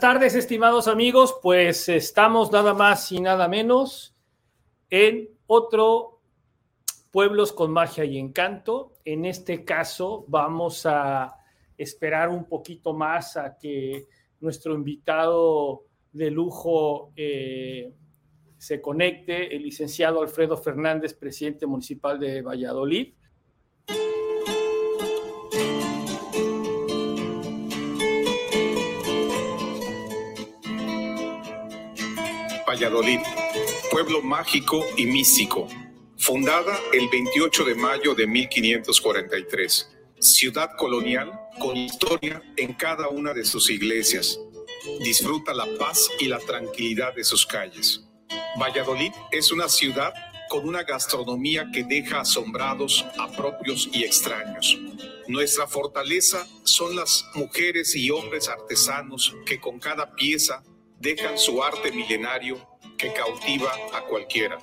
tardes, estimados amigos. Pues estamos nada más y nada menos en otro Pueblos con Magia y Encanto. En este caso vamos a esperar un poquito más a que nuestro invitado de lujo eh, se conecte, el licenciado Alfredo Fernández, presidente municipal de Valladolid. Valladolid, pueblo mágico y místico, fundada el 28 de mayo de 1543, ciudad colonial con historia en cada una de sus iglesias. Disfruta la paz y la tranquilidad de sus calles. Valladolid es una ciudad con una gastronomía que deja asombrados a propios y extraños. Nuestra fortaleza son las mujeres y hombres artesanos que con cada pieza dejan su arte milenario que cautiva a cualquiera.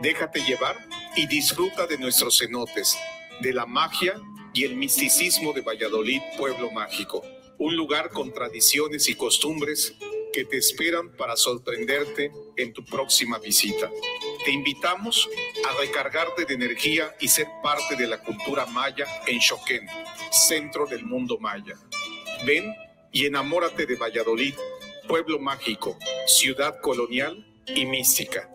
Déjate llevar y disfruta de nuestros cenotes, de la magia y el misticismo de Valladolid, pueblo mágico. Un lugar con tradiciones y costumbres que te esperan para sorprenderte en tu próxima visita. Te invitamos a recargarte de energía y ser parte de la cultura maya en Choquén, centro del mundo maya. Ven y enamórate de Valladolid pueblo mágico, ciudad colonial y mística.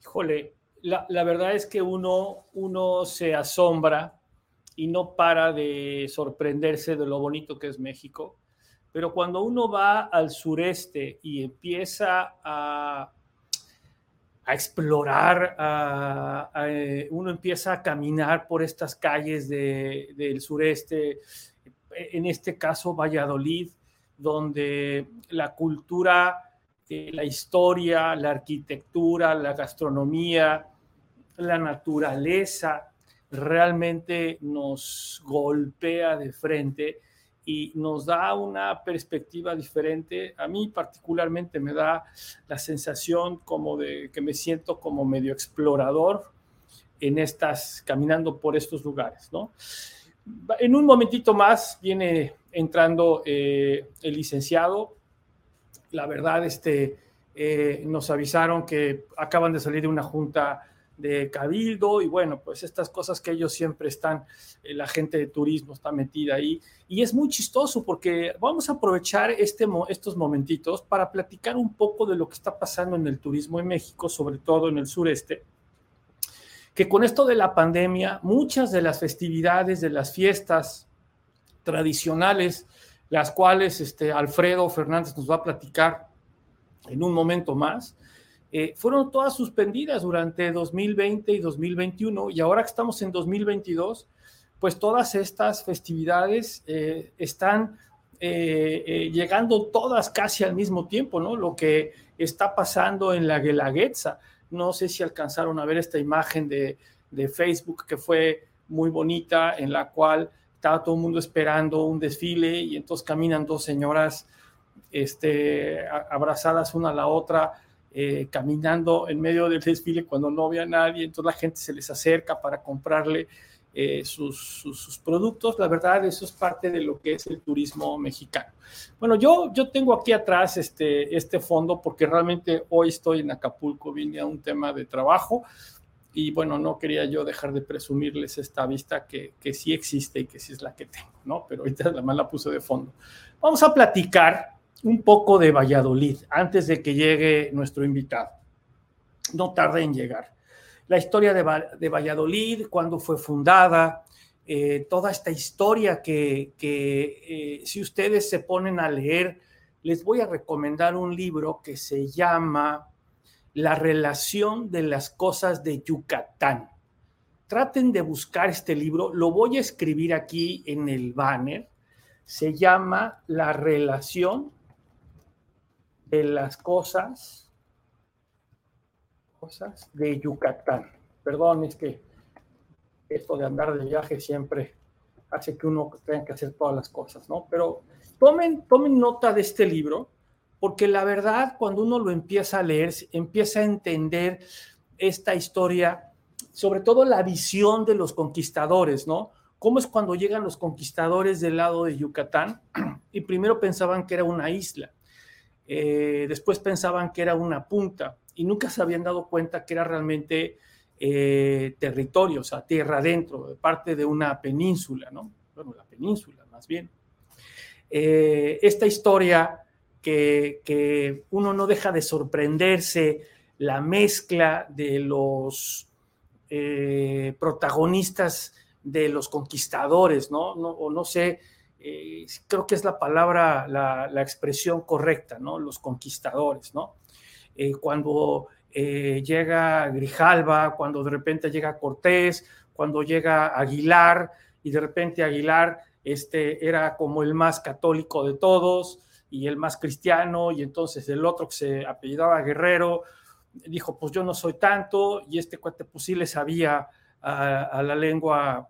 Híjole, la, verdad es que uno, uno se asombra y no para de sorprenderse de lo bonito que es México, pero cuando uno va al sureste y empieza a a explorar, eh, uno empieza a caminar por estas calles del sureste, en este caso Valladolid, donde la cultura, la historia, la arquitectura, la gastronomía, la naturaleza, realmente nos golpea de frente y nos da una perspectiva diferente. A mí particularmente me da la sensación como de que me siento como medio explorador en estas, caminando por estos lugares, ¿no? En un momentito más viene entrando eh, el licenciado. La verdad, este, eh, nos avisaron que acaban de salir de una junta de cabildo y bueno, pues estas cosas que ellos siempre están, eh, la gente de turismo está metida ahí y es muy chistoso porque vamos a aprovechar este, estos momentitos para platicar un poco de lo que está pasando en el turismo en México, sobre todo en el sureste, que con esto de la pandemia, muchas de las festividades, de las fiestas tradicionales, las cuales este, Alfredo Fernández nos va a platicar en un momento más, eh, fueron todas suspendidas durante 2020 y 2021 y ahora que estamos en 2022, pues todas estas festividades eh, están eh, llegando todas casi al mismo tiempo, ¿no? Lo que está pasando en la Guelaguetza. No sé si alcanzaron a ver esta imagen de, de Facebook que fue muy bonita, en la cual estaba todo el mundo esperando un desfile y entonces caminan dos señoras este, abrazadas una a la otra eh, caminando en medio del desfile cuando no había nadie, entonces la gente se les acerca para comprarle eh, sus, productos. La verdad, eso es parte de lo que es el turismo mexicano. Bueno, yo, yo tengo aquí atrás este, este fondo porque realmente hoy estoy en Acapulco, vine a un tema de trabajo y bueno, no quería yo dejar de presumirles esta vista que, que sí existe y que sí es la que tengo, ¿no? Pero ahorita además la puse de fondo. Vamos a platicar un poco de Valladolid antes de que llegue nuestro invitado. No tarde en llegar. La historia de, Valladolid, cuando fue fundada, eh, toda esta historia que, eh, si ustedes se ponen a leer, les voy a recomendar un libro que se llama La relación de las cosas de Yucatán. Traten de buscar este libro, lo voy a escribir aquí en el banner. Se llama La relación de las cosas, cosas de Yucatán. Perdón, es que esto de andar de viaje siempre hace que uno tenga que hacer todas las cosas, ¿no? Pero tomen, tomen nota de este libro, porque la verdad, cuando uno lo empieza a leer, empieza a entender esta historia, sobre todo la visión de los conquistadores, ¿no? cómo es cuando llegan los conquistadores del lado de Yucatán y primero pensaban que era una isla, eh, después pensaban que era una punta y nunca se habían dado cuenta que era realmente eh, territorio, o sea, tierra adentro, parte de una península, ¿no? Bueno, la península más bien. Eh, esta historia que, que uno no deja de sorprenderse, la mezcla de los protagonistas de los conquistadores, ¿no? o no sé, eh, creo que es la palabra, la, expresión correcta, ¿no? Los conquistadores, ¿no? Eh, cuando eh, llega Grijalva, cuando de repente llega Cortés, cuando llega Aguilar, y de repente Aguilar este, era como el más católico de todos y el más cristiano, y entonces el otro que se apellidaba Guerrero dijo, pues yo no soy tanto, y este cuate pues sí le sabía a, la lengua,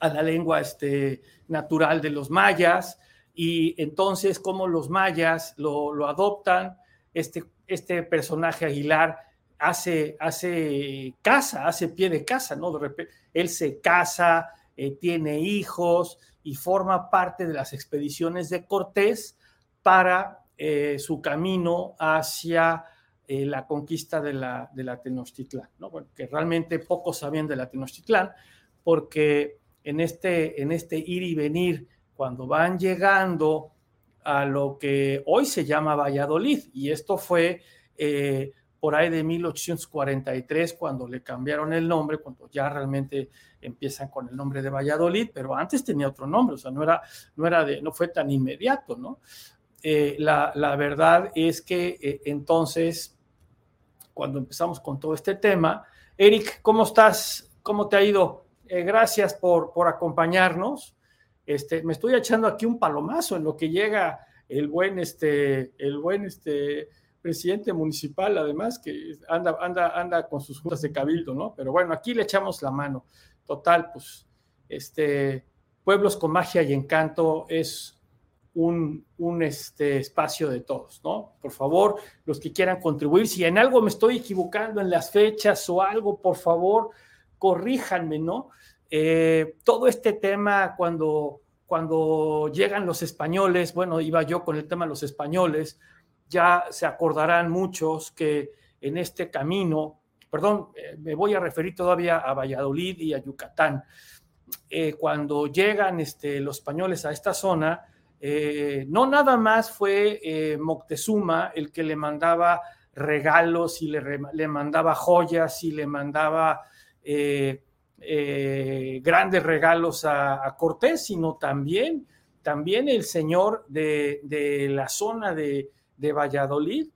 a la lengua este, natural de los mayas, y entonces como los mayas lo, adoptan, este, este personaje Aguilar hace, hace casa, hace pie de casa, ¿no? De repente, él se casa, eh, tiene hijos y forma parte de las expediciones de Cortés para eh, su camino hacia eh, la conquista de la, de la Tenochtitlán, ¿no? Bueno, que realmente pocos sabían de la Tenochtitlán, porque en este, en este ir y venir, cuando van llegando a lo que hoy se llama Valladolid, y esto fue eh, por ahí de 1843, cuando le cambiaron el nombre, cuando ya realmente empiezan con el nombre de Valladolid, pero antes tenía otro nombre, o sea, no, era, no, era de, no fue tan inmediato, ¿no? Eh, la, la, verdad es que entonces cuando empezamos con todo este tema. Eric, ¿cómo estás? ¿Cómo te ha ido? Eh, gracias por, por acompañarnos. Este, me estoy echando aquí un palomazo en lo que llega el buen, este, el buen este, presidente municipal, además, que anda, anda, anda con sus juntas de cabildo, ¿no? Pero bueno, aquí le echamos la mano. Total, pues, este, Pueblos con Magia y Encanto es un, este, espacio de todos, ¿no? Por favor, los que quieran contribuir, si en algo me estoy equivocando en las fechas o algo, por favor, corríjanme, ¿no? Eh, todo este tema cuando, cuando llegan los españoles, bueno, iba yo con el tema de los españoles, ya se acordarán muchos que en este camino, perdón, eh, me voy a referir todavía a Valladolid y a Yucatán, eh, cuando llegan este, los españoles a esta zona, no nada más fue Moctezuma el que le mandaba regalos y le, mandaba joyas y le mandaba grandes regalos a, Cortés, sino también, también el señor de, la zona de, de, Valladolid,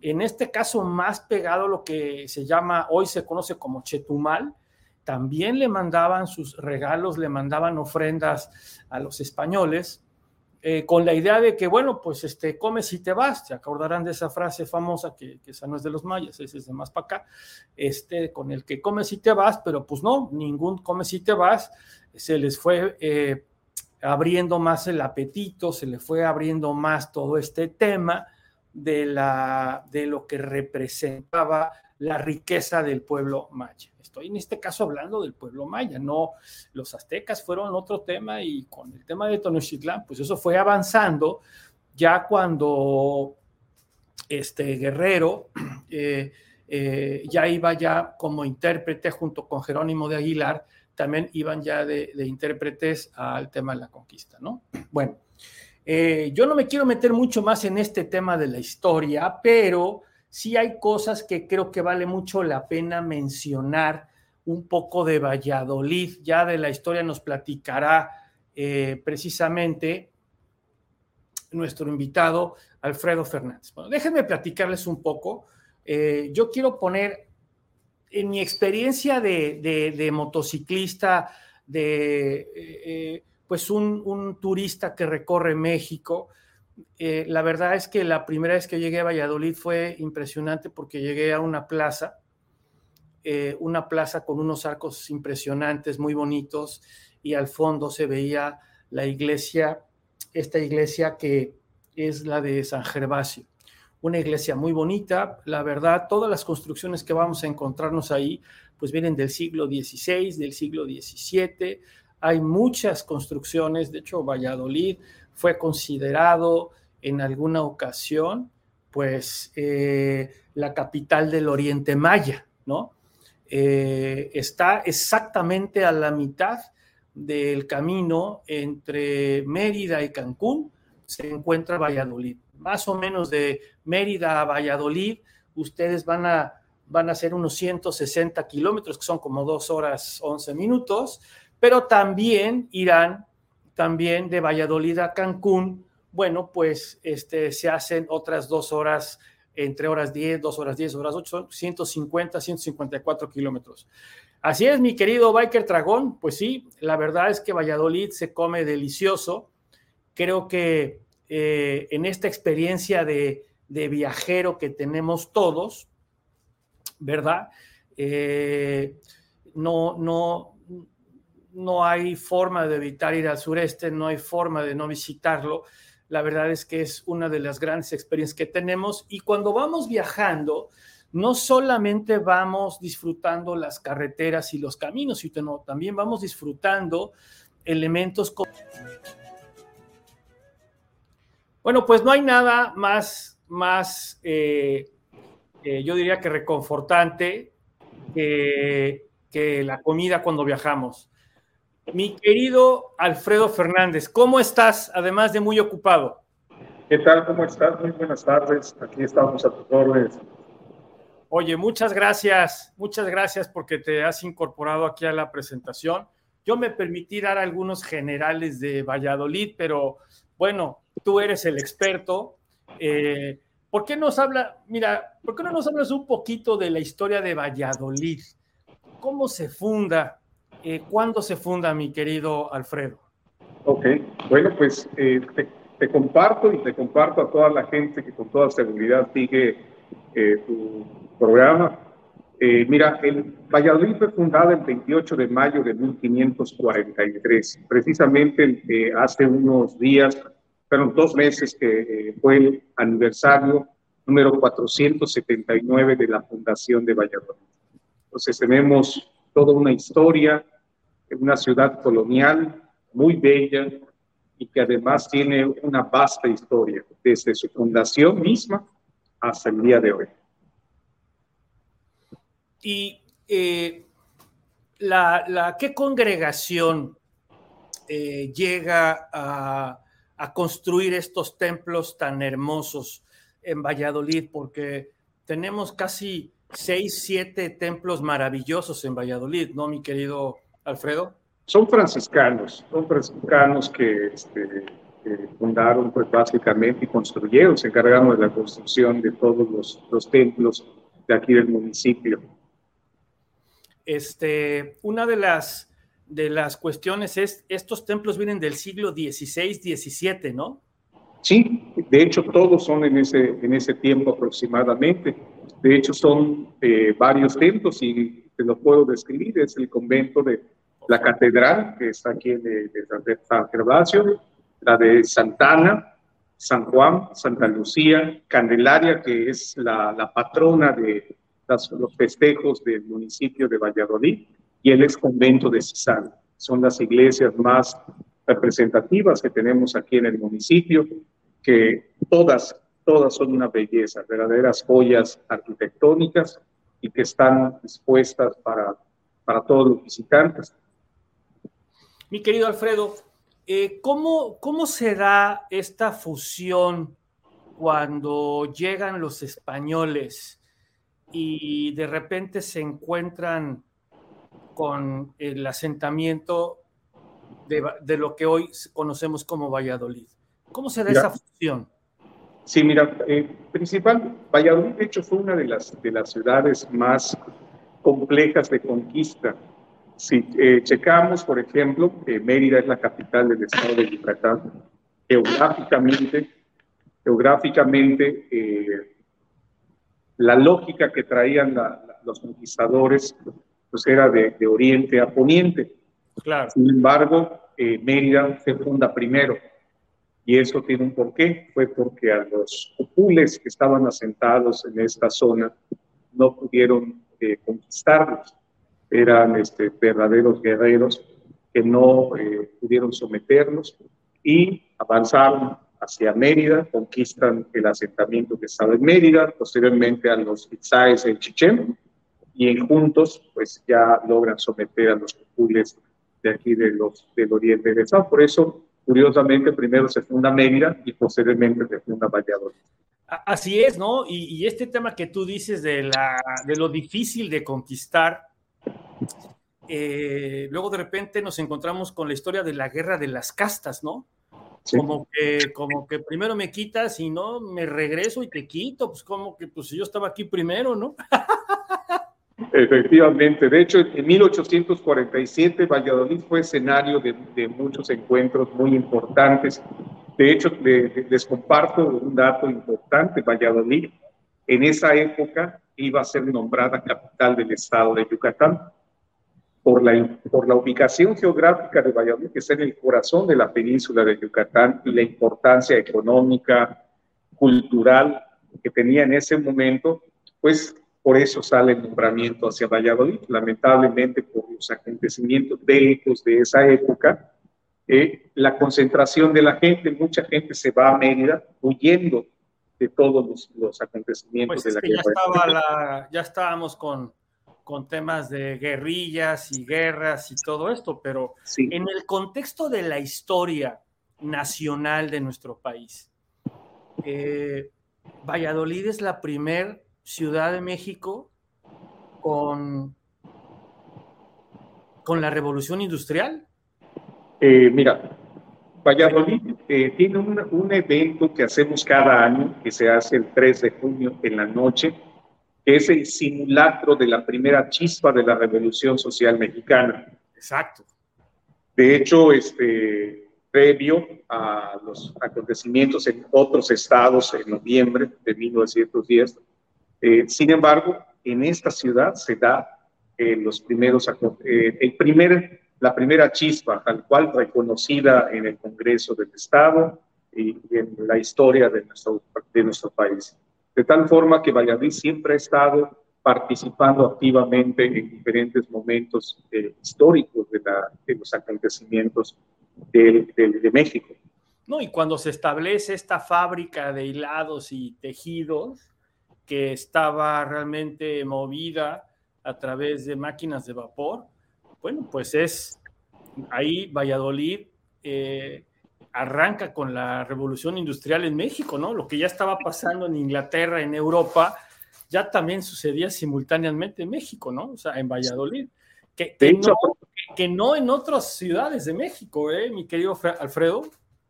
en este caso más pegado a lo que se llama, hoy se conoce como Chetumal, también le mandaban sus regalos, le mandaban ofrendas a los españoles eh, con la idea de que, bueno, pues este, comes y te vas, se acordarán de esa frase famosa que, esa no es de los mayas, ese es de más para acá, este, con el que comes y te vas, pero pues no, ningún comes y te vas, se les fue eh, abriendo más el apetito, se le fue abriendo más todo este tema de, la, de lo que representaba la riqueza del pueblo maya. Estoy en este caso hablando del pueblo maya, no los aztecas fueron otro tema y con el tema de Tenochtitlán, pues eso fue avanzando ya cuando este Guerrero eh, eh, ya iba ya como intérprete junto con Jerónimo de Aguilar, también iban ya de, intérpretes al tema de la conquista, ¿no? Bueno, eh, yo no me quiero meter mucho más en este tema de la historia, pero sí hay cosas que creo que vale mucho la pena mencionar. Un poco de Valladolid, ya de la historia nos platicará eh, precisamente nuestro invitado Alfredo Fernández. Bueno, déjenme platicarles un poco. Eh, yo quiero poner en mi experiencia de, motociclista, de eh, pues un, turista que recorre México, eh, la verdad es que la primera vez que llegué a Valladolid fue impresionante porque llegué a una plaza, eh, una plaza con unos arcos impresionantes, muy bonitos, y al fondo se veía la iglesia, esta iglesia que es la de San Gervasio. Una iglesia muy bonita, la verdad, todas las construcciones que vamos a encontrarnos ahí, pues vienen del siglo XVI, del siglo XVII, hay muchas construcciones, de hecho Valladolid fue considerado en alguna ocasión pues eh, la capital del Oriente Maya, ¿no? Eh, está exactamente a la mitad del camino entre Mérida y Cancún, se encuentra Valladolid. Más o menos de Mérida a Valladolid, ustedes van a, van a unos 160 kilómetros, que son como dos horas 11 minutos, pero también irán, también de Valladolid a Cancún, bueno, pues este, se hacen otras dos horas, entre horas 10, dos horas 10, horas 8, 150, 154 kilómetros. Así es, mi querido Biker Dragón, pues sí, la verdad es que Valladolid se come delicioso. Creo que eh, en esta experiencia de, viajero que tenemos todos, ¿verdad? Eh, no, no, no hay forma de evitar ir al sureste, no hay forma de no visitarlo. La verdad es que es una de las grandes experiencias que tenemos y cuando vamos viajando, no solamente vamos disfrutando las carreteras y los caminos, sino también vamos disfrutando elementos como... Bueno, pues no hay nada más, más eh, eh, yo diría que reconfortante que, que la comida cuando viajamos. Mi querido Alfredo Fernández, ¿cómo estás? Además de muy ocupado. ¿Qué tal? ¿Cómo estás? Muy buenas tardes. Aquí estamos a tus órdenes. Oye, muchas gracias, muchas gracias porque te has incorporado aquí a la presentación. Yo me permití dar algunos generales de Valladolid, pero bueno, tú eres el experto. Eh, ¿Por qué nos habla, mira, por qué no nos hablas un poquito de la historia de Valladolid? ¿Cómo se funda? Eh, ¿Cuándo se funda, mi querido Alfredo? Ok, bueno, pues eh, te, comparto y te comparto a toda la gente que con toda seguridad sigue eh, tu programa. mira, el Valladolid fue fundada el 28 de mayo de 1543, precisamente hace unos días, fueron dos meses que fue el aniversario número 479 de la fundación de Valladolid. Entonces tenemos toda una historia, una ciudad colonial muy bella y que además tiene una vasta historia desde su fundación misma hasta el día de hoy. ¿Y eh, la, qué congregación eh, llega a, a construir estos templos tan hermosos en Valladolid? Porque tenemos casi seis, siete templos maravillosos en Valladolid, ¿no, mi querido Alfredo? Son franciscanos, son franciscanos que, este, fundaron pues básicamente y construyeron, se encargaron de la construcción de todos los, los templos de aquí del municipio. Este, una de las, de las cuestiones es, estos templos vienen del siglo XVI, XVII, ¿no? Sí, de hecho todos son en ese, en ese tiempo aproximadamente. De hecho, son eh, varios templos y te lo puedo describir. Es el convento de la catedral, que está aquí en de, San Gervasio, la de Santana, San Juan, Santa Lucía, Candelaria, que es la, patrona de los festejos del municipio de Valladolid, y el ex convento de Cisán. Son las iglesias más representativas que tenemos aquí en el municipio, que todas todas son una belleza, verdaderas joyas arquitectónicas y que están dispuestas para, para todos los visitantes. Mi querido Alfredo, eh, ¿cómo, ¿cómo se da esta fusión cuando llegan los españoles y de repente se encuentran con el asentamiento de, de lo que hoy conocemos como Valladolid? ¿Cómo se da esa fusión? Sí, mira, eh, principal, Valladolid de hecho fue una de las, de las ciudades más complejas de conquista. Si eh, checamos, por ejemplo, que Mérida es la capital del estado de Yucatán, geográficamente, geográficamente eh, la lógica que traían los conquistadores pues era de, de, oriente a poniente. Claro. Sin embargo, Mérida se funda primero y eso tiene un porqué, fue porque a los popules que estaban asentados en esta zona no pudieron eh, conquistarlos. Eran este, verdaderos guerreros que no eh, pudieron someternos y avanzaron hacia Mérida, conquistan el asentamiento que estaba en Mérida, posteriormente a los Itzáes en Chichén, y juntos pues ya logran someter a los popules de aquí de los, del oriente del Estado. Por eso, curiosamente, primero se funda Mérida y posteriormente se funda Valladolid. Así es, ¿no? Y, este tema que tú dices de, la, de lo difícil de conquistar, eh, luego de repente nos encontramos con la historia de la guerra de las castas, ¿no? Como, que, como que primero me quitas y no me regreso y te quito, pues como que pues yo estaba aquí primero, ¿no? Efectivamente, de hecho en 1847 Valladolid fue escenario de, de muchos encuentros muy importantes de hecho, les comparto un dato importante. Valladolid, en esa época, iba a ser nombrada capital del estado de Yucatán. Por la, por la ubicación geográfica de Valladolid, que está en el corazón de la península de Yucatán, y la importancia económica, cultural que tenía en ese momento, pues por eso sale el nombramiento hacia Valladolid. Lamentablemente, por los acontecimientos bélicos de esa época, eh, la concentración de la gente, mucha gente se va a Mérida huyendo de todos los, acontecimientos pues de la guerra. Ya, estábamos con, con temas de guerrillas y guerras y todo esto, pero en el contexto de la historia nacional de nuestro país, eh, Valladolid es la primer ciudad de México con, con la revolución industrial. Eh, mira, Valladolid eh, tiene un, evento que hacemos cada año, que se hace el 3 de junio en la noche, que es el simulacro de la primera chispa de la Revolución Social Mexicana. Exacto. De hecho, este, previo a los acontecimientos en otros estados en noviembre de 1910, eh, sin embargo, en esta ciudad se da los primeros, el primer la primera chispa, tal cual reconocida en el Congreso del Estado y, en la historia de nuestro, de nuestro país. De tal forma que Valladolid siempre ha estado participando activamente en diferentes momentos eh, históricos de, la, de, los acontecimientos de, de, México. No, y cuando se establece esta fábrica de hilados y tejidos que estaba realmente movida a través de máquinas de vapor, bueno, pues es ahí Valladolid eh, arranca con la revolución industrial en México, ¿no? Lo que ya estaba pasando en Inglaterra, en Europa, ya también sucedía simultáneamente en México, ¿no? O sea, en Valladolid. Que, que, no, en otras ciudades de México, ¿eh, mi querido Alfredo?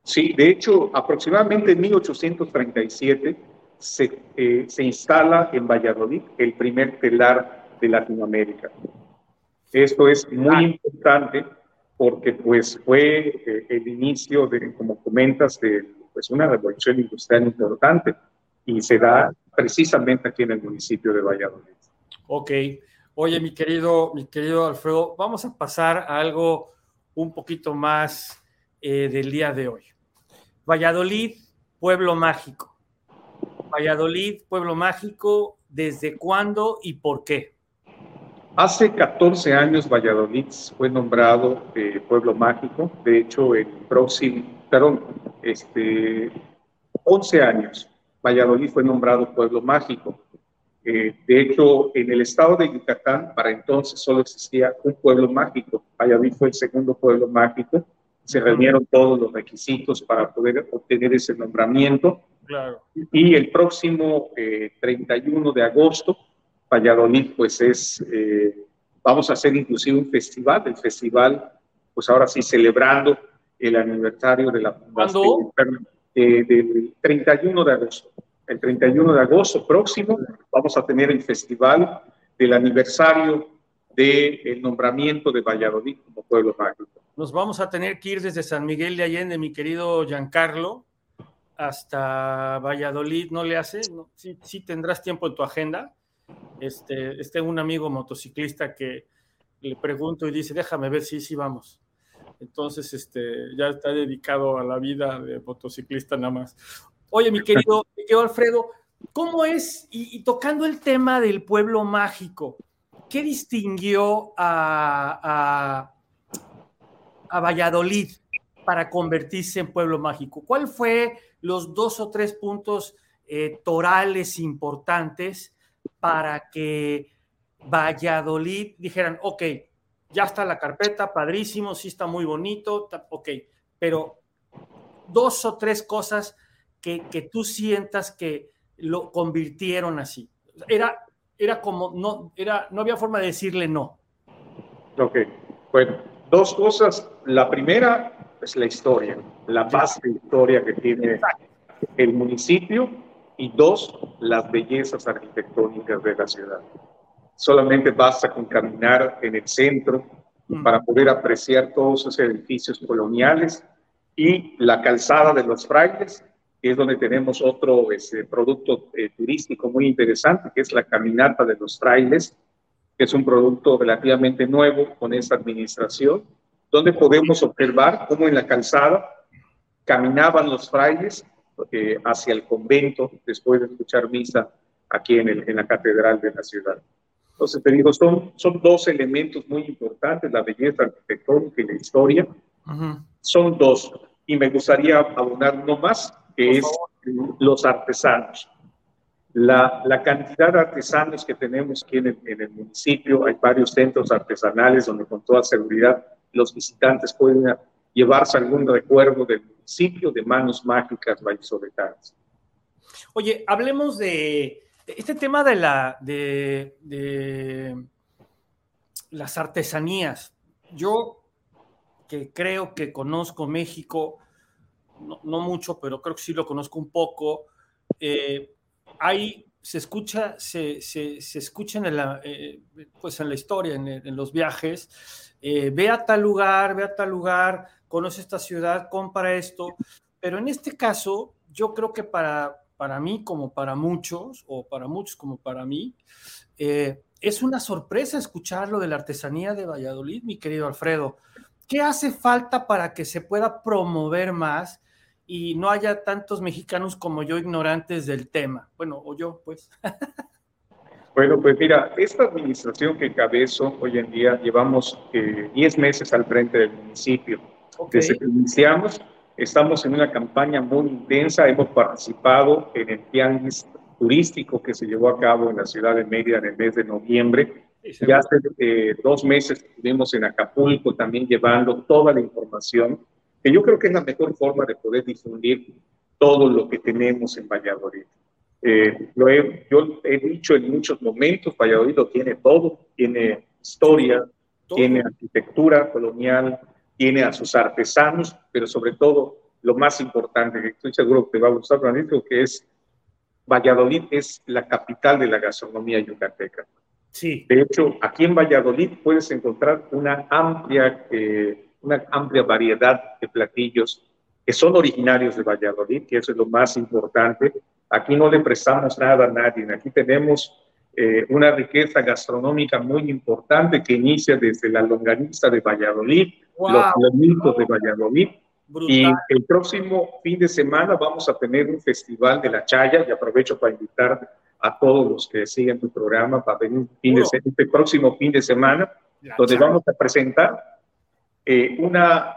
Sí, de hecho, aproximadamente en 1837 se, eh, se instala en Valladolid el primer telar de Latinoamérica. Esto es muy ah. importante porque pues fue eh, el inicio de, como comentas, de pues una revolución industrial importante y se da precisamente aquí en el municipio de Valladolid. Ok. Oye, mi querido, mi querido Alfredo, vamos a pasar a algo un poquito más eh, del día de hoy. Valladolid, pueblo mágico. Valladolid, pueblo mágico, ¿desde cuándo y por qué? Hace 14 años Valladolid fue nombrado eh, pueblo mágico. De hecho, el próximo, perdón, este, 11 años Valladolid fue nombrado pueblo mágico. Eh, de hecho, en el estado de Yucatán, para entonces solo existía un pueblo mágico. Valladolid fue el segundo pueblo mágico. Se reunieron todos los requisitos para poder obtener ese nombramiento. Claro. Y el próximo 31 eh, de agosto Valladolid, pues es, eh, vamos a hacer inclusive un festival, el festival, pues ahora sí, celebrando el aniversario de la fundación eh, del 31 de agosto. El 31 de agosto próximo vamos a tener el festival del aniversario del nombramiento de Valladolid como pueblo mágico. Nos vamos a tener que ir desde San Miguel de Allende, mi querido Giancarlo, hasta Valladolid, ¿no le hace? ¿Sí, ¿Sí, tendrás tiempo en tu agenda? Este, este un amigo motociclista que le pregunto y dice, déjame ver si sí, vamos. Entonces, este, ya está dedicado a la vida de motociclista nada más. Oye, mi querido, Alfredo, ¿cómo es, y, tocando el tema del pueblo mágico, qué distinguió a, a Valladolid para convertirse en pueblo mágico? ¿Cuál fue los dos o tres puntos eh, torales importantes para que Valladolid dijeran, ok, ya está la carpeta, padrísimo, sí está muy bonito, ok, pero dos o tres cosas que, que tú sientas que lo convirtieron así. Era, era como, no, era, no había forma de decirle no. Ok, bueno, dos cosas. La primera es la historia, la base historia que tiene el municipio y dos, las bellezas arquitectónicas de la ciudad. Solamente basta con caminar en el centro mm. para poder apreciar todos esos edificios coloniales y la calzada de los frailes, que es donde tenemos otro ese, producto eh, turístico muy interesante, que es la caminata de los frailes, que es un producto relativamente nuevo con esta administración, donde podemos observar cómo en la calzada caminaban los frailes eh, hacia el convento después de escuchar misa aquí en, el, en, la catedral de la ciudad. Entonces, te digo, son, son dos elementos muy importantes, la belleza arquitectónica y la historia. Son dos. Y me gustaría abonar uno más, que es los artesanos. La, la, cantidad de artesanos que tenemos aquí en el, en el, municipio, hay varios centros artesanales donde con toda seguridad los visitantes pueden llevarse algún recuerdo del municipio de manos mágicas vallisoletanas. Oye, hablemos de, este tema de, la, de, las artesanías. Yo que creo que conozco México, no, mucho, pero creo que sí lo conozco un poco. Eh, ahí se escucha, se, se, escucha en la, eh, pues en la historia, en, los viajes, eh, ve a tal lugar, ve a tal lugar, conoce esta ciudad, compra esto, pero en este caso, yo creo que para, para mí, como para muchos, o para muchos como para mí, es una sorpresa escuchar lo de la artesanía de Valladolid, mi querido Alfredo. ¿Qué hace falta para que se pueda promover más y no haya tantos mexicanos como yo ignorantes del tema. Bueno, o yo, pues. Bueno, pues mira, esta administración que cabezo hoy en día llevamos 10 eh, meses al frente del municipio. Desde que iniciamos, estamos en una campaña muy intensa, hemos participado en el tianguis turístico que se llevó a cabo en la ciudad de Mérida en el mes de noviembre. ya hace eh, dos meses estuvimos en Acapulco también llevando toda la información que yo creo que es la mejor forma de poder difundir todo lo que tenemos en Valladolid. Eh, lo he, yo he dicho en muchos momentos, Valladolid lo tiene todo, tiene historia, tiene arquitectura colonial, tiene a sus artesanos, pero sobre todo lo más importante, que estoy seguro que te va a gustar, Francisco, que es Valladolid es la capital de la gastronomía yucateca. Sí. De hecho, aquí en Valladolid puedes encontrar una amplia eh, una amplia variedad de platillos que son originarios de Valladolid, que eso es lo más importante. Aquí no le prestamos nada a nadie, aquí tenemos eh, una riqueza gastronómica muy importante que inicia desde la longaniza de Valladolid, los planitos de Valladolid. Y el próximo fin de semana vamos a tener un festival de la chaya. Y aprovecho para invitar a todos los que siguen tu programa para venir este próximo fin de semana, donde vamos a presentar eh, una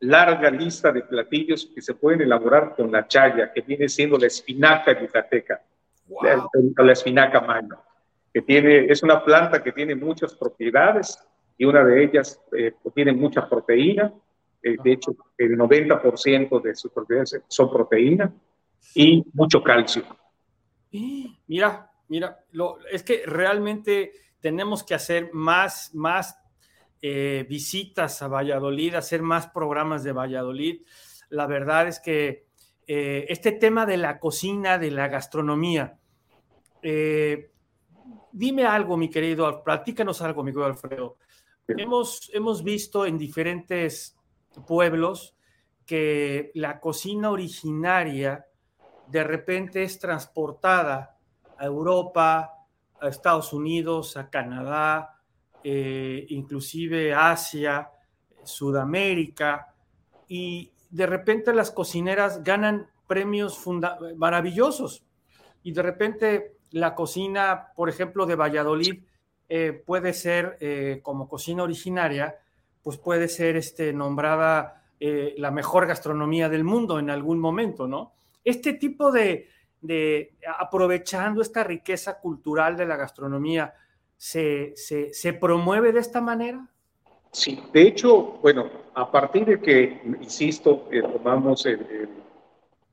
larga lista de platillos que se pueden elaborar con la chaya, que viene siendo la espinaca yucateca, la, espinaca mayo, que tiene, es una planta que tiene muchas propiedades y una de ellas eh, tiene mucha proteína, eh, de hecho el 90% de sus propiedades son proteína y mucho calcio. Mira, mira, lo, es que realmente tenemos que hacer más, más eh, visitas a Valladolid, hacer más programas de Valladolid. La verdad es que eh, este tema de la cocina, de la gastronomía, eh, dime algo, mi querido, platícanos algo, mi querido Alfredo. Hemos, hemos visto en diferentes pueblos que la cocina originaria de repente es transportada a Europa, a Estados Unidos, a Canadá, eh, inclusive Asia, Sudamérica, y de repente las cocineras ganan premios maravillosos. Y de repente la cocina, por ejemplo, de Valladolid, eh, puede ser eh, como cocina originaria, pues puede ser este, nombrada la mejor gastronomía del mundo en algún momento, ¿no? Este tipo de aprovechando esta riqueza cultural de la gastronomía, ¿se, se, se promueve de esta manera? Sí, de hecho, bueno, a partir de que, insisto, eh, tomamos el,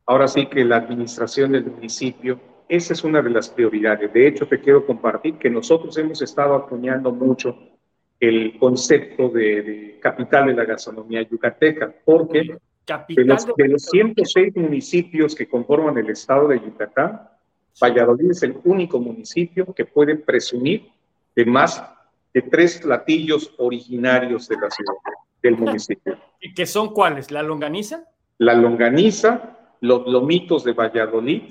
ahora sí que la administración del municipio, esa es una de las prioridades. De hecho, te quiero compartir que nosotros hemos estado acuñando mucho el concepto de, capital de la gastronomía yucateca, porque de los, de los 106 municipios que conforman el estado de Yucatán, Valladolid es el único municipio que puede presumir de más de tres platillos originarios de la ciudad, del municipio. ¿Y qué son cuáles? ¿La longaniza? La longaniza, los lomitos de Valladolid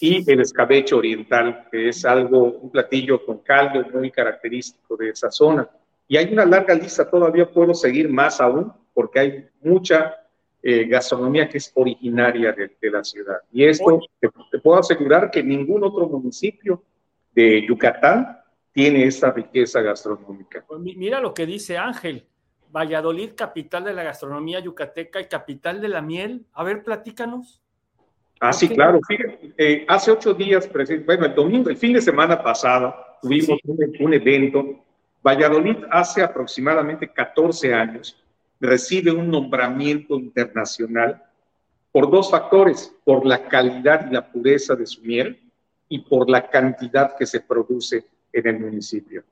y el escabeche oriental, que es algo, un platillo con caldo muy característico de esa zona. Y hay una larga lista, todavía puedo seguir más aún, porque hay mucha eh, gastronomía que es originaria de, la ciudad. Y esto te, te, puedo asegurar que ningún otro municipio de Yucatán tiene esta riqueza gastronómica. Pues mira lo que dice Ángel. Valladolid, capital de la gastronomía yucateca y capital de la miel. A ver, platícanos. Ah, sí, claro. Fíjate, eh, hace ocho días, bueno, el domingo, el fin de semana pasado, tuvimos un, evento. Valladolid hace aproximadamente 14 años recibe un nombramiento internacional por dos factores, por la calidad y la pureza de su miel y por la cantidad que se produce en el municipio.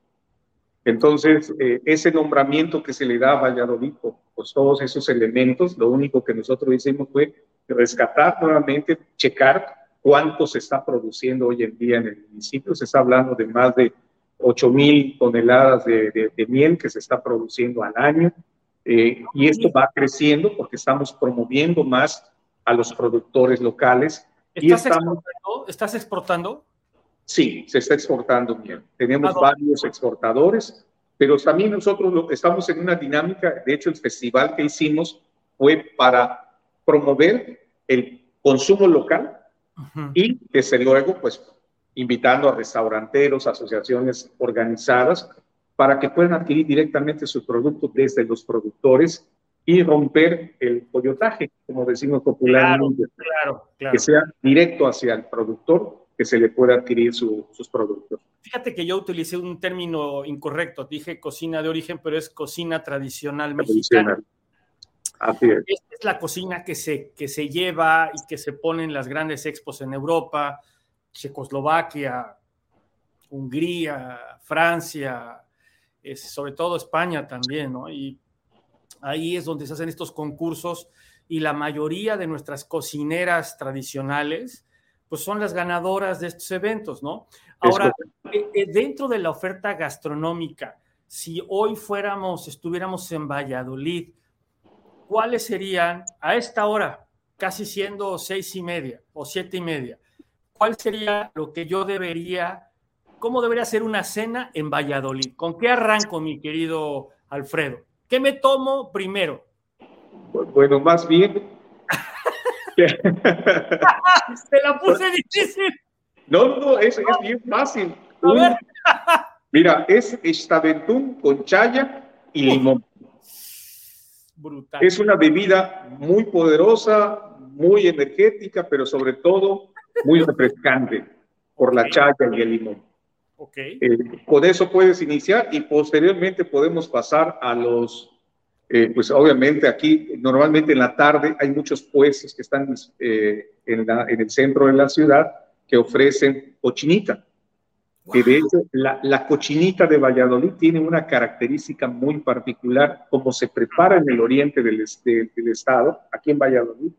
Entonces, eh, ese nombramiento que se le da a Valladolid, pues todos esos elementos, lo único que nosotros hicimos fue rescatar nuevamente, checar cuánto se está produciendo hoy en día en el municipio. Se está hablando de más de 8 mil toneladas de, miel que se está produciendo al año. Eh, y esto va creciendo porque estamos promoviendo más a los productores locales. ¿Estás, exportando? ¿Estás exportando? Sí, se está exportando bien. Tenemos varios exportadores, pero también nosotros estamos en una dinámica, de hecho el festival que hicimos fue para promover el consumo local y desde luego pues invitando a restauranteros, asociaciones organizadas para que puedan adquirir directamente sus productos desde los productores y romper el coyotaje, como decimos popularmente, claro, claro, que sea directo hacia el productor que se le pueda adquirir sus productos. Fíjate que yo utilicé un término incorrecto, dije cocina de origen, pero es cocina tradicional, mexicana. Así es. Esta es la cocina que se, que se lleva y que se pone en las grandes expos en Europa, Checoslovaquia, Hungría, Francia, sobre todo España también, ¿no? Y ahí es donde se hacen estos concursos y la mayoría de nuestras cocineras tradicionales pues son las ganadoras de estos eventos, ¿no? Ahora, eh, eh, dentro de la oferta gastronómica, si hoy fuéramos, estuviéramos en Valladolid, ¿cuáles serían a esta hora, casi siendo seis y media o siete y media? ¿Cuál sería lo que yo debería, cómo debería ser una cena en Valladolid? ¿Con qué arranco, mi querido Alfredo? ¿Qué me tomo primero? Bueno, más bien Se la puse difícil. No, no, es, es bien fácil. Mira, es estaventún con chaya y limón. Brutal. Es una bebida muy poderosa, muy energética, pero sobre todo muy refrescante por la chaya y el limón. Okay. Eh, con eso puedes iniciar y posteriormente podemos pasar a los eh, pues obviamente aquí normalmente en la tarde hay muchos puestos que están eh, en, el centro de la ciudad que ofrecen cochinita. Que de hecho la, la, cochinita de Valladolid tiene una característica muy particular, como se prepara en el oriente del, del estado, aquí en Valladolid,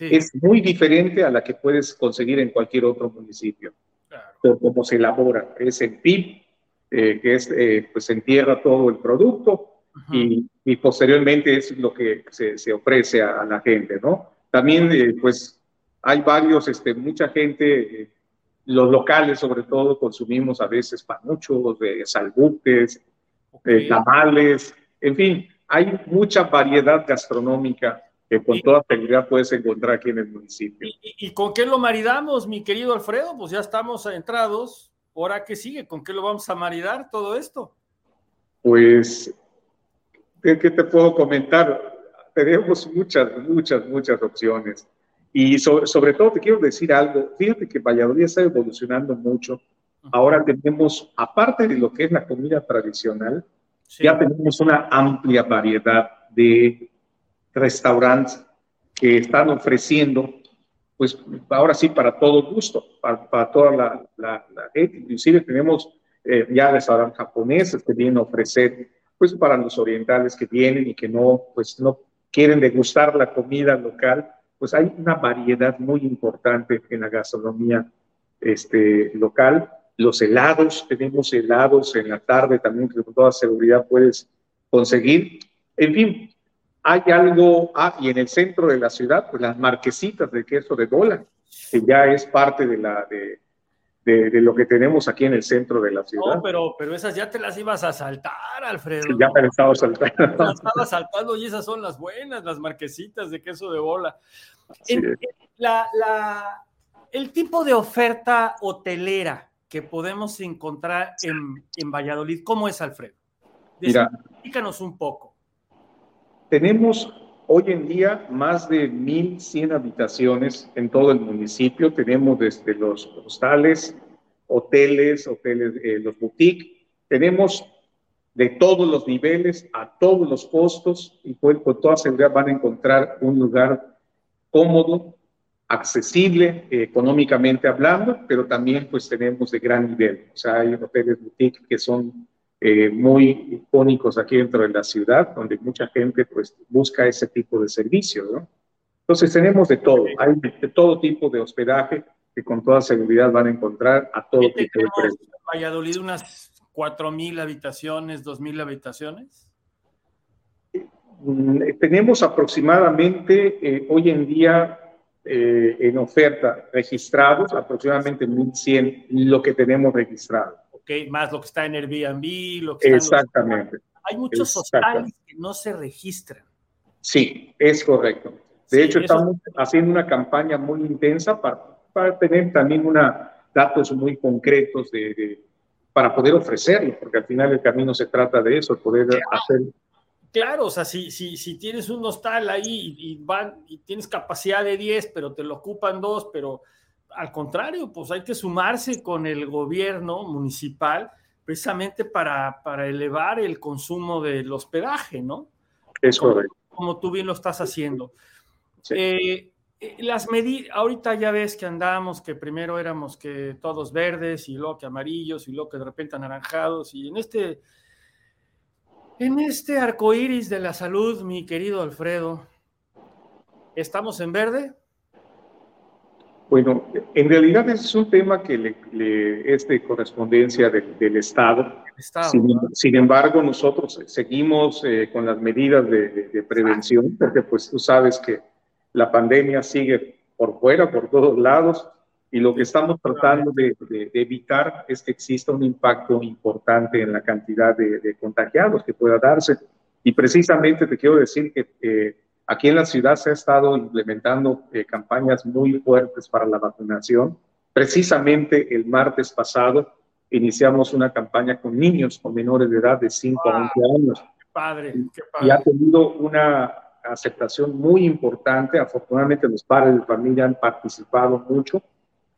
es muy diferente a la que puedes conseguir en cualquier otro municipio. Claro. Como se elabora, es el PIB, eh, que es, pues se entierra todo el producto, y, posteriormente es lo que se, se ofrece a, la gente, ¿no? También, eh, pues, hay varios, este, mucha gente, eh, los locales sobre todo, consumimos a veces panuchos, de salbuques, tamales, en fin, hay mucha variedad gastronómica que con toda seguridad puedes encontrar aquí en el municipio. ¿Y, ¿Y, con qué lo maridamos, mi querido Alfredo? Pues ya estamos entrados. ¿Ahora qué sigue? ¿Con qué lo vamos a maridar todo esto? Pues ¿Qué, te puedo comentar? Tenemos muchas, muchas, muchas opciones. Y sobre, todo te quiero decir algo, fíjate que Valladolid está evolucionando mucho. Ahora tenemos, aparte de lo que es la comida tradicional, ya tenemos una amplia variedad de restaurantes que están ofreciendo, pues ahora sí, para todo gusto, para, toda la, la, gente. Inclusive tenemos eh, ya restaurantes japoneses que vienen a ofrecer, pues para los orientales que vienen y que no, pues no quieren degustar la comida local, pues hay una variedad muy importante en la gastronomía este, local. Los helados, tenemos helados en la tarde también que con toda seguridad puedes conseguir. En fin, hay algo, ah, y en el centro de la ciudad, pues las marquesitas de queso de bola, que ya es parte de, la, de, de, lo que tenemos aquí en el centro de la ciudad. No, pero, pero esas ya te las ibas a saltar, Alfredo. ya me las estaba saltando. Las estaba saltando y esas son las buenas, las marquesitas de queso de bola. la, la, el tipo de oferta hotelera que podemos encontrar en, en Valladolid, ¿cómo es, Alfredo? Mira, explícanos un poco. Tenemos hoy en día más de 1.100 habitaciones en todo el municipio. Tenemos desde los hostales, hoteles, hoteles, eh, los boutiques. Tenemos de todos los niveles, a todos los costos, y pues, con toda seguridad van a encontrar un lugar cómodo, accesible eh, económicamente hablando, pero también pues tenemos de gran nivel. O sea, hay hoteles boutique que son eh, muy icónicos aquí dentro de la ciudad, donde mucha gente pues busca ese tipo de servicio, ¿no? Entonces tenemos de todo, hay de todo tipo de hospedaje que con toda seguridad van a encontrar a todo tipo de precios. Valladolid unas 4.000 habitaciones, 2.000 habitaciones? Mm, tenemos aproximadamente eh, hoy en día eh, en oferta registrados, aproximadamente 1.100 lo que tenemos registrado más lo que está en Airbnb, lo que Exactamente. Hay muchos hostales que no se registran. Sí, es correcto. De hecho, estamos haciendo una campaña muy intensa para, para tener también una, datos muy concretos de, para poder ofrecerlo, porque al final el camino se trata de eso, poder hacer Claro, o sea, si, si, si, tienes un hostal ahí y, van, y tienes capacidad de 10, pero te lo ocupan dos, pero al contrario, pues hay que sumarse con el gobierno municipal precisamente para, para elevar el consumo del hospedaje, ¿no? Es correcto. Como, tú bien lo estás haciendo. Eh, eh, las medidas, ahorita ya ves que andamos, que primero éramos que todos verdes y luego que amarillos y luego que de repente anaranjados y en este, en este arco iris de la salud, mi querido Alfredo, ¿estamos en verde? Bueno, en realidad es un tema que le, es de correspondencia del Estado. sin, embargo, nosotros seguimos eh, con las medidas de, prevención, porque pues tú sabes que la pandemia sigue por fuera, por todos lados, y lo que estamos tratando de, evitar es que exista un impacto importante en la cantidad de, contagiados que pueda darse. Y precisamente te quiero decir que... Eh, Aquí en la ciudad se ha estado implementando eh, campañas muy fuertes para la vacunación. Precisamente el martes pasado iniciamos una campaña con niños con menores de edad de 5 a 11 años. Qué padre, qué padre. Y ha tenido una aceptación muy importante. Afortunadamente los padres de familia han participado mucho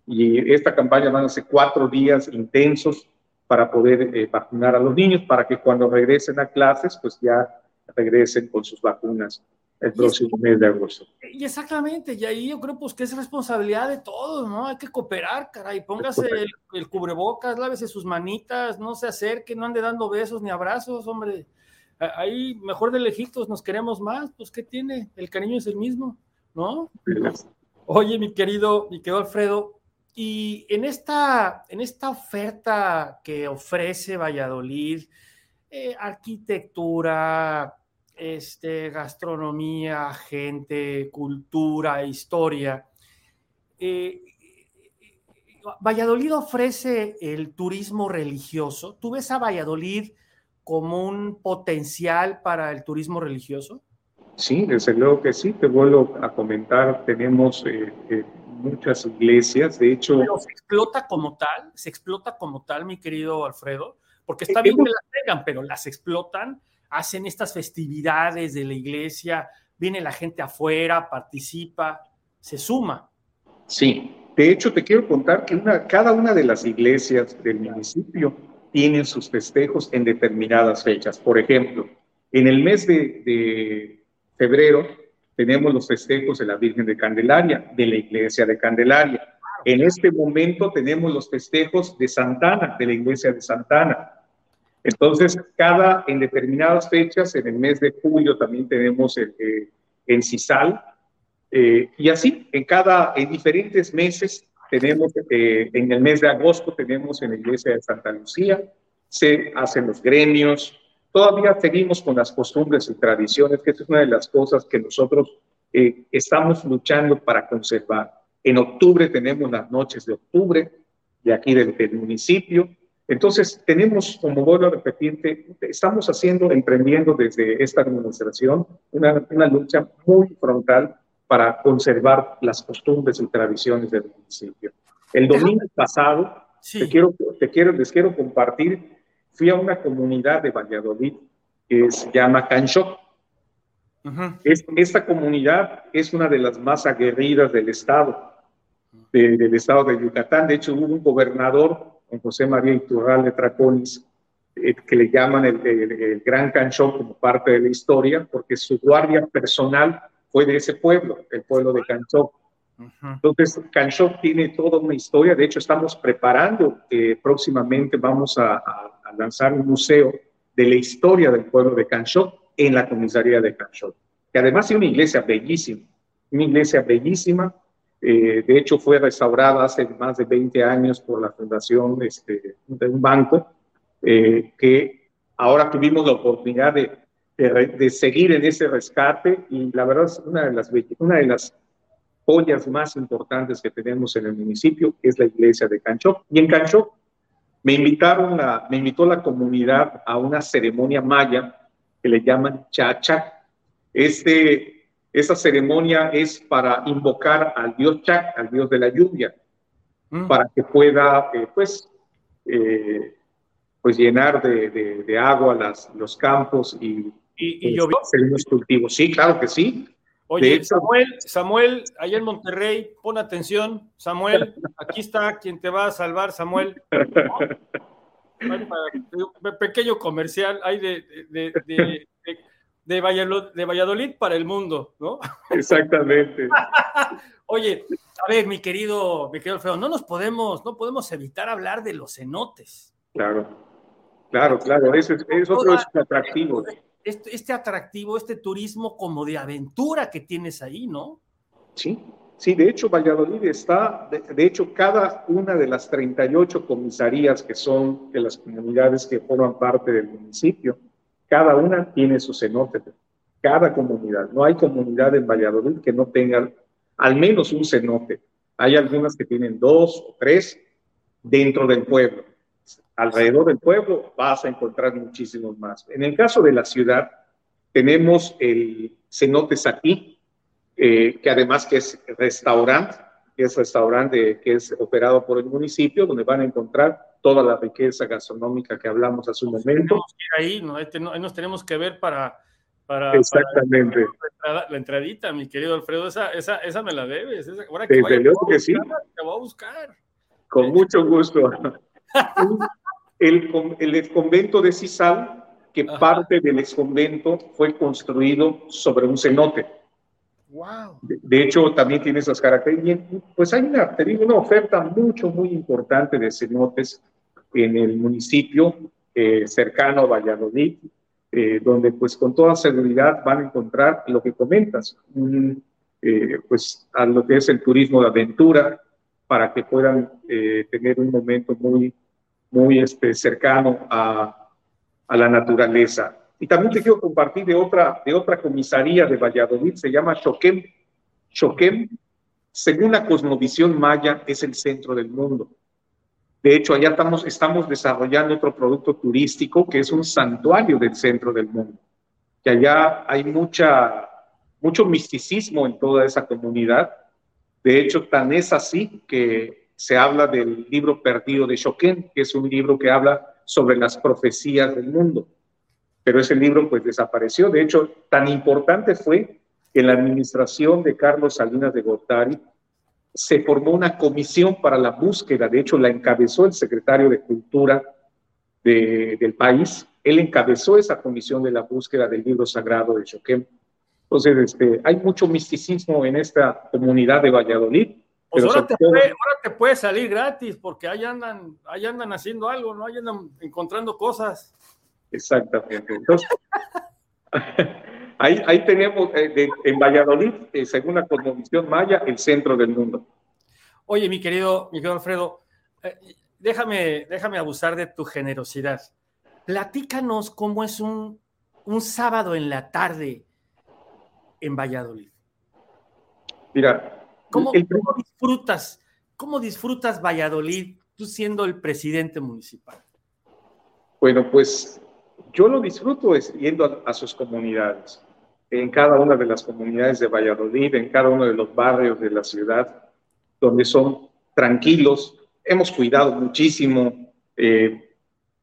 y esta campaña van a ser cuatro días intensos para poder eh, vacunar a los niños para que cuando regresen a clases pues ya regresen con sus vacunas el próximo mes de agosto. Y exactamente, y ahí yo creo pues que es responsabilidad de todos, ¿no? Hay que cooperar, caray, póngase el, cubrebocas, lávese sus manitas, no se acerque, no ande dando besos ni abrazos, hombre. Ahí mejor de lejitos nos queremos más, pues ¿qué tiene? El cariño es el mismo, ¿no? Oye, mi querido, mi querido Alfredo, y en esta, en esta oferta que ofrece Valladolid, eh, arquitectura, este, gastronomía, gente, cultura, historia. Eh, Valladolid ofrece el turismo religioso. ¿Tú ves a Valladolid como un potencial para el turismo religioso? Sí, desde luego que sí. Te vuelvo a comentar, tenemos eh, eh, muchas iglesias, de hecho... Pero se explota como tal, se explota como tal, mi querido Alfredo, porque está bien que las tengan, pero las explotan hacen estas festividades de la iglesia, viene la gente afuera, participa, se suma. Sí, de hecho te quiero contar que cada una de las iglesias del municipio tienen sus festejos en determinadas fechas. Por ejemplo, en el mes de febrero tenemos los festejos de la Virgen de Candelaria, de la iglesia de Candelaria. En este momento tenemos los festejos de Santana, de la iglesia de Santana. Entonces, cada, en determinadas fechas, en el mes de julio también tenemos el, eh, en CISAL, eh, y así, en cada, en diferentes meses, tenemos, eh, en el mes de agosto tenemos en la iglesia de Santa Lucía, se hacen los gremios, todavía seguimos con las costumbres y tradiciones, que es una de las cosas que nosotros estamos luchando para conservar. En octubre tenemos las noches de octubre, de aquí del, del municipio, entonces, tenemos, como vuelvo a repetirte, estamos haciendo, emprendiendo desde esta administración una, una, lucha muy frontal para conservar las costumbres y tradiciones del municipio. El domingo pasado, te quiero, te quiero, les quiero compartir, fui a una comunidad de Valladolid que se llama Canchoc. es, esta comunidad es una de las más aguerridas del estado, del estado de Yucatán. De hecho, hubo un gobernador José María Iturralde Traconis, eh, que le llaman el, Gran Canchón como parte de la historia, porque su guardia personal fue de ese pueblo, el pueblo de Canchón. Entonces, Canchón tiene toda una historia. De hecho, estamos preparando, eh, próximamente vamos a, lanzar un museo de la historia del pueblo de Canchón en la comisaría de Canchón, que además es una iglesia bellísima, una iglesia bellísima eh, de hecho, fue restaurada hace más de 20 años por la fundación este, de un banco, eh, que ahora tuvimos la oportunidad de, seguir en ese rescate y la verdad es una de las, una de las joyas más importantes que tenemos en el municipio, es la iglesia de Canchó. Y en Canchó me invitaron, a, me invitó la comunidad a una ceremonia maya que le llaman Chacha. Este esa ceremonia es para invocar al dios Chac, al dios de la lluvia, mm. para que pueda, eh, pues, eh, pues llenar de, agua las, los campos y, y, los cultivos. Sí, claro que sí. Oye, Samuel, Samuel, allá en Monterrey, pon atención, Samuel, aquí está quien te va a salvar, Samuel. Pequeño comercial hay de de Valladolid, para el mundo, ¿no? Exactamente. Oye, a ver, mi querido, mi querido Alfredo, no nos podemos, no podemos evitar hablar de los cenotes. Claro, claro, claro, ese es, otro atractivo. Este, este, atractivo, este turismo como de aventura que tienes ahí, ¿no? Sí, sí, de hecho Valladolid está, de, de, hecho cada una de las 38 comisarías que son de las comunidades que forman parte del municipio, cada una tiene su cenote, cada comunidad. No hay comunidad en Valladolid que no tenga al menos un cenote. Hay algunas que tienen dos o tres dentro del pueblo. Alrededor del pueblo vas a encontrar muchísimos más. En el caso de la ciudad, tenemos el cenote Saquí, eh, que además que es restaurante, que es restaurante que es operado por el municipio, donde van a encontrar toda la riqueza gastronómica que hablamos hace un momento. Ahí, ¿no? Este, ahí nos tenemos que ver para, para, Exactamente. la, entradita, mi querido Alfredo, esa, esa, esa me la debes. ahora que, vaya, que sí. Te voy a buscar. Con mucho gusto. el, el exconvento de Cisal, que parte del exconvento fue construido sobre un cenote. Wow. De, hecho, también tiene esas características. Pues hay una, una oferta mucho, muy importante de cenotes en el municipio eh, cercano a Valladolid, eh, donde pues con toda seguridad van a encontrar lo que comentas, eh, pues a lo que es el turismo de aventura, para que puedan tener un momento muy, muy este, cercano a, a la naturaleza. Y también te quiero compartir de otra, de otra comisaría de Valladolid, se llama Choquem. Choquem, según la cosmovisión maya, es el centro del mundo. De hecho, allá estamos, estamos desarrollando otro producto turístico que es un santuario del centro del mundo. Que allá hay mucha, mucho misticismo en toda esa comunidad. De hecho, tan es así que se habla del libro perdido de Choquem, que es un libro que habla sobre las profecías del mundo. Pero ese libro pues desapareció. De hecho, tan importante fue que en la administración de Carlos Salinas de Gortari se formó una comisión para la búsqueda, de hecho la encabezó el secretario de Cultura del país, él encabezó esa comisión de la búsqueda del libro sagrado de Choquem. Entonces, este, hay mucho misticismo en esta comunidad de Valladolid. Pues ahora, te puede, ahora, te puede, salir gratis porque ahí andan, ahí andan haciendo algo, ¿no? Ahí andan encontrando cosas. Exactamente. Entonces, ahí, ahí, tenemos eh, en Valladolid, eh, según la cosmovisión maya, el centro del mundo. Oye, mi querido, mi querido Alfredo, eh, déjame, déjame abusar de tu generosidad. Platícanos cómo es un, un sábado en la tarde en Valladolid. Mira, ¿Cómo, ¿cómo, disfrutas? ¿Cómo disfrutas Valladolid tú siendo el presidente municipal? Bueno, pues yo lo disfruto yendo a, sus comunidades, en cada una de las comunidades de Valladolid, en cada uno de los barrios de la ciudad, donde son tranquilos. Hemos cuidado muchísimo eh,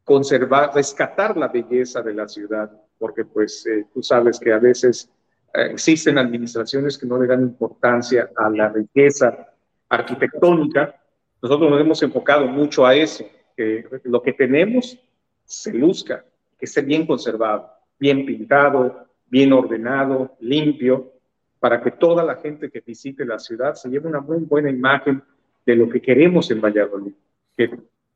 conservar, rescatar la belleza de la ciudad, porque pues eh, tú sabes que a veces eh, existen administraciones que no le dan importancia a la riqueza arquitectónica. Nosotros nos hemos enfocado mucho a eso, que lo que tenemos se luzca, que esté bien conservado, bien pintado, bien ordenado, limpio, para que toda la gente que visite la ciudad se lleve una muy buena imagen de lo que queremos en Valladolid, que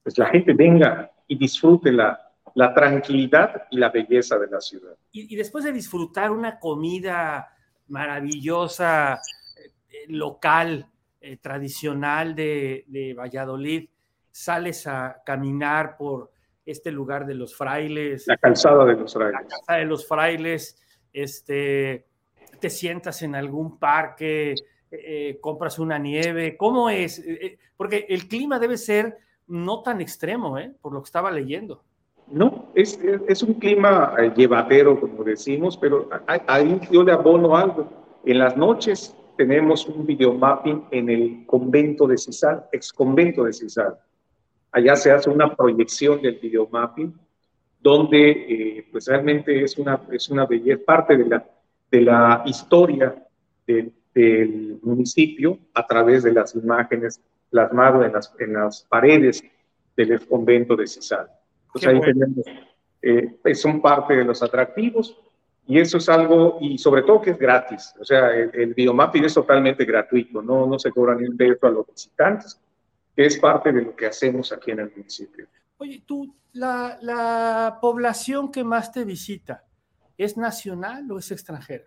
pues, la gente venga y disfrute la, la tranquilidad y la belleza de la ciudad. Y, después de disfrutar una comida maravillosa, eh, local, eh, tradicional de, de Valladolid, sales a caminar por este lugar de los frailes. La calzada de los frailes. La calzada de los frailes, este, te sientas en algún parque, eh, compras una nieve, ¿cómo es? Eh, eh, porque el clima debe ser no tan extremo, ¿eh? por lo que estaba leyendo. No, es, es un clima llevadero, como decimos, pero ahí yo le abono algo. En las noches tenemos un videomapping en el convento de Cisal, ex convento de Cisal Allá se hace una proyección del videomapping, donde eh, pues realmente es una, es una belleza, parte de la, de la historia del municipio a través de las imágenes plasmadas en las, en las paredes del convento de Cisal. Pues ahí tenemos, eh, son parte de los atractivos y eso es algo, y sobre todo que es gratis, o sea, el, el videomapping es totalmente gratuito, no, no se cobra ni un peso a los visitantes que es parte de lo que hacemos aquí en el municipio. Oye, tú, la, la población que más te visita, ¿es nacional o es extranjera?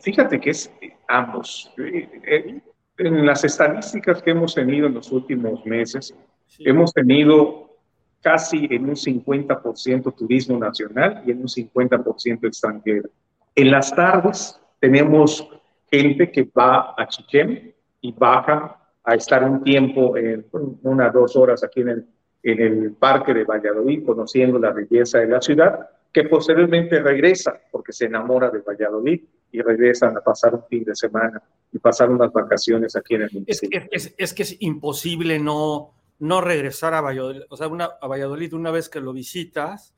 Fíjate que es ambos. Eh, en las estadísticas que hemos tenido en los últimos meses, hemos tenido casi en un 50% turismo nacional y en un 50% extranjero. En las tardes tenemos gente que va a Chiquén y baja a estar un tiempo, en unas dos horas aquí en el, en el parque de Valladolid, conociendo la belleza de la ciudad, que posteriormente regresa porque se enamora de Valladolid y regresan a pasar un fin de semana y pasar unas vacaciones aquí en el municipio. Es que es, que es imposible no, no regresar a Valladolid. O sea, una, a Valladolid una vez que lo visitas,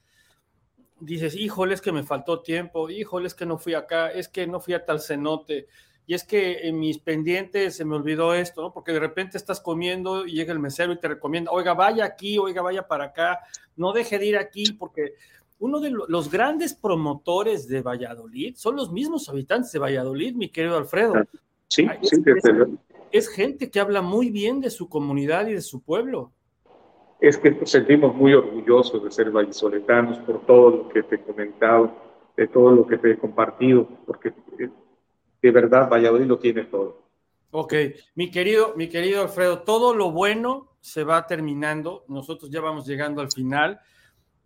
dices, híjole, es que me faltó tiempo, híjole, es que no fui acá, es que no fui a tal cenote, y es que en mis pendientes se me olvidó esto, ¿no? Porque de repente estás comiendo y llega el mesero y te recomienda, oiga, vaya aquí, oiga, vaya para acá, no deje de ir aquí, porque uno de los grandes promotores de Valladolid son los mismos habitantes de Valladolid, mi querido Alfredo. Sí, sí, es, es, gente que habla muy bien de su comunidad y de su pueblo. Es que nos sentimos muy orgullosos de ser vallisoletanos por todo lo que te he comentado, de todo lo que te he compartido, porque de verdad Valladolid lo tiene todo. Ok, mi querido, mi querido Alfredo, todo lo bueno se va terminando, nosotros ya vamos llegando al final.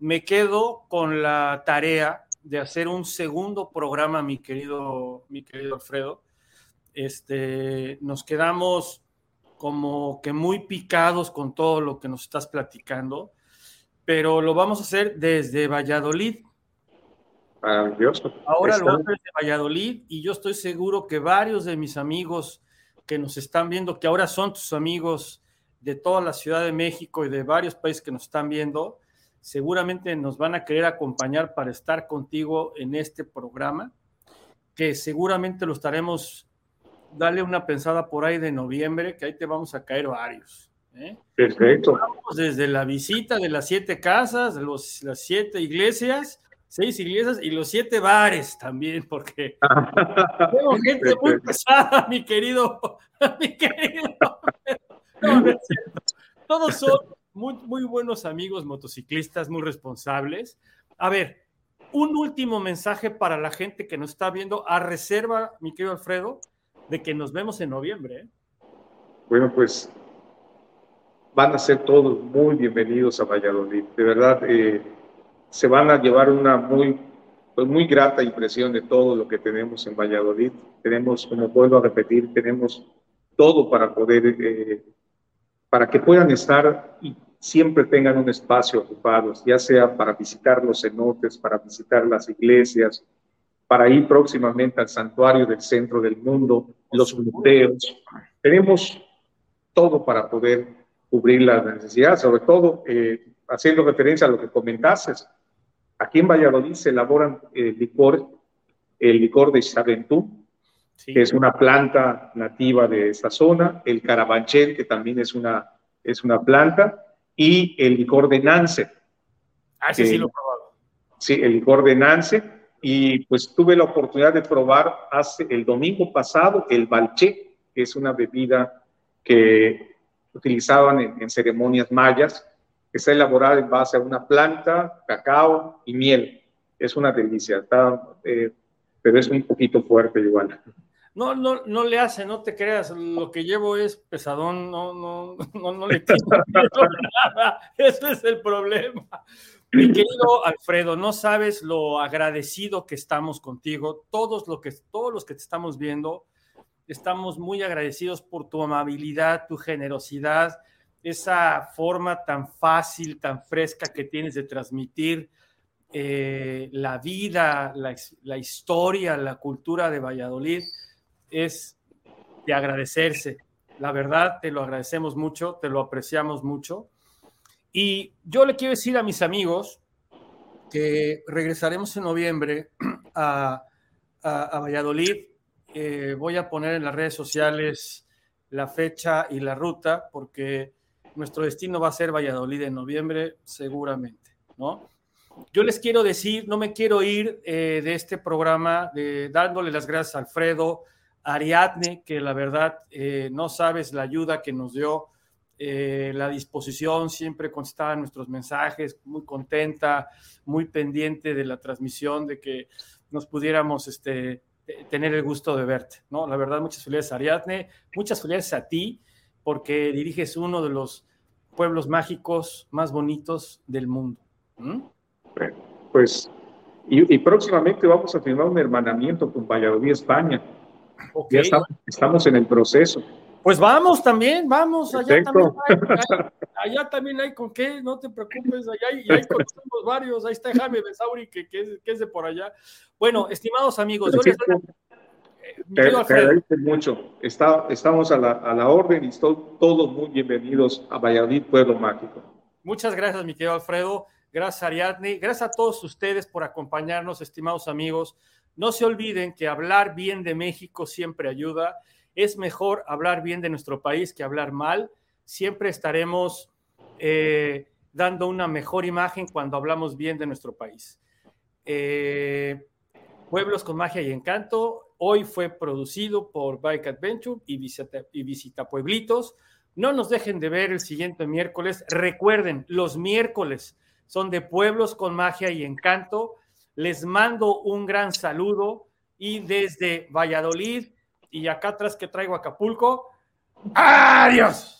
Me quedo con la tarea de hacer un segundo programa, mi querido, mi querido Alfredo. Este, nos quedamos como que muy picados con todo lo que nos estás platicando, pero lo vamos a hacer desde Valladolid. Maravilloso. Ahora lo hago desde Valladolid y yo estoy seguro que varios de mis amigos que nos están viendo, que ahora son tus amigos de toda la Ciudad de México y de varios países que nos están viendo, seguramente nos van a querer acompañar para estar contigo en este programa, que seguramente lo estaremos, dale una pensada por ahí de noviembre, que ahí te vamos a caer varios. ¿eh? Perfecto. Vamos desde la visita de las siete casas, los, las siete iglesias, seis iglesias y los siete bares también, porque tengo gente muy pesada, mi querido, mi querido. Todos son muy, muy buenos amigos motociclistas, muy responsables. A ver, un último mensaje para la gente que nos está viendo, a reserva, mi querido Alfredo, de que nos vemos en noviembre. ¿eh? Bueno, pues van a ser todos muy bienvenidos a Valladolid. De verdad, eh, se van a llevar una muy, pues muy grata impresión de todo lo que tenemos en Valladolid. Tenemos, como vuelvo a repetir, tenemos todo para poder, eh, para que puedan estar y siempre tengan un espacio ocupado, ya sea para visitar los cenotes, para visitar las iglesias, para ir próximamente al santuario del centro del mundo, los museos. Tenemos todo para poder cubrir las necesidades, sobre todo eh, haciendo referencia a lo que comentaste, Aquí en Valladolid se elaboran el licor, el licor de Chaventú, que es una planta nativa de esta zona, el carabanchel, que también es una, es una planta, y el licor de Nance. Ah, sí, sí lo he probado. Sí, el licor de Nance, y pues tuve la oportunidad de probar hace el domingo pasado el balché, que es una bebida que utilizaban en ceremonias mayas, está elaborada en base a una planta, cacao y miel. Es una delicia, eh, pero es un poquito fuerte igual. No, no, no le hace, no te creas, lo que llevo es pesadón, no, no, no, no le quito nada, ese es el problema. Mi querido Alfredo, no sabes lo agradecido que estamos contigo, todos, lo que, todos los que te estamos viendo, estamos muy agradecidos por tu amabilidad, tu generosidad, esa forma tan fácil, tan fresca que tienes de transmitir eh, la vida, la, historia, la cultura de Valladolid, es de agradecerse. La verdad, te lo agradecemos mucho, te lo apreciamos mucho. Y yo le quiero decir a mis amigos que regresaremos en noviembre a, Valladolid. Eh, voy a poner en las redes sociales la fecha y la ruta porque nuestro destino va a ser Valladolid en noviembre, seguramente, ¿no? Yo les quiero decir, no me quiero ir eh, de este programa dándole las gracias a Alfredo, Ariadne, que la verdad eh, no sabes la ayuda que nos dio, eh, la disposición, siempre contestaba nuestros mensajes, muy contenta, muy pendiente de la transmisión, de que nos pudiéramos este, tener el gusto de verte, ¿no? La verdad, muchas felicidades Ariadne, muchas felicidades a ti, porque diriges uno de los pueblos mágicos más bonitos del mundo. Pues, y, próximamente vamos a firmar un hermanamiento con Valladolid, España. Ya estamos, en el proceso. Pues vamos también, vamos, allá también, hay, allá también hay con qué, no te preocupes, allá hay, ahí conocemos varios, ahí está Jaime Besauri, que, que, es, de por allá. Bueno, estimados amigos, yo les doy te, agradezco mucho. Está, estamos a la, a la orden y todos muy bienvenidos a Valladolid, Pueblo Mágico. Muchas gracias, mi querido Alfredo. Gracias, Ariadne. Gracias a todos ustedes por acompañarnos, estimados amigos. No se olviden que hablar bien de México siempre ayuda. Es mejor hablar bien de nuestro país que hablar mal. Siempre estaremos eh, dando una mejor imagen cuando hablamos bien de nuestro país. Eh, Pueblos con magia y encanto Hoy fue producido por Bike Adventure y Visita, Pueblitos. No nos dejen de ver el siguiente miércoles. Recuerden, los miércoles son de Pueblos con Magia y Encanto. Les mando un gran saludo y desde Valladolid y acá atrás que traigo Acapulco. ¡Adiós!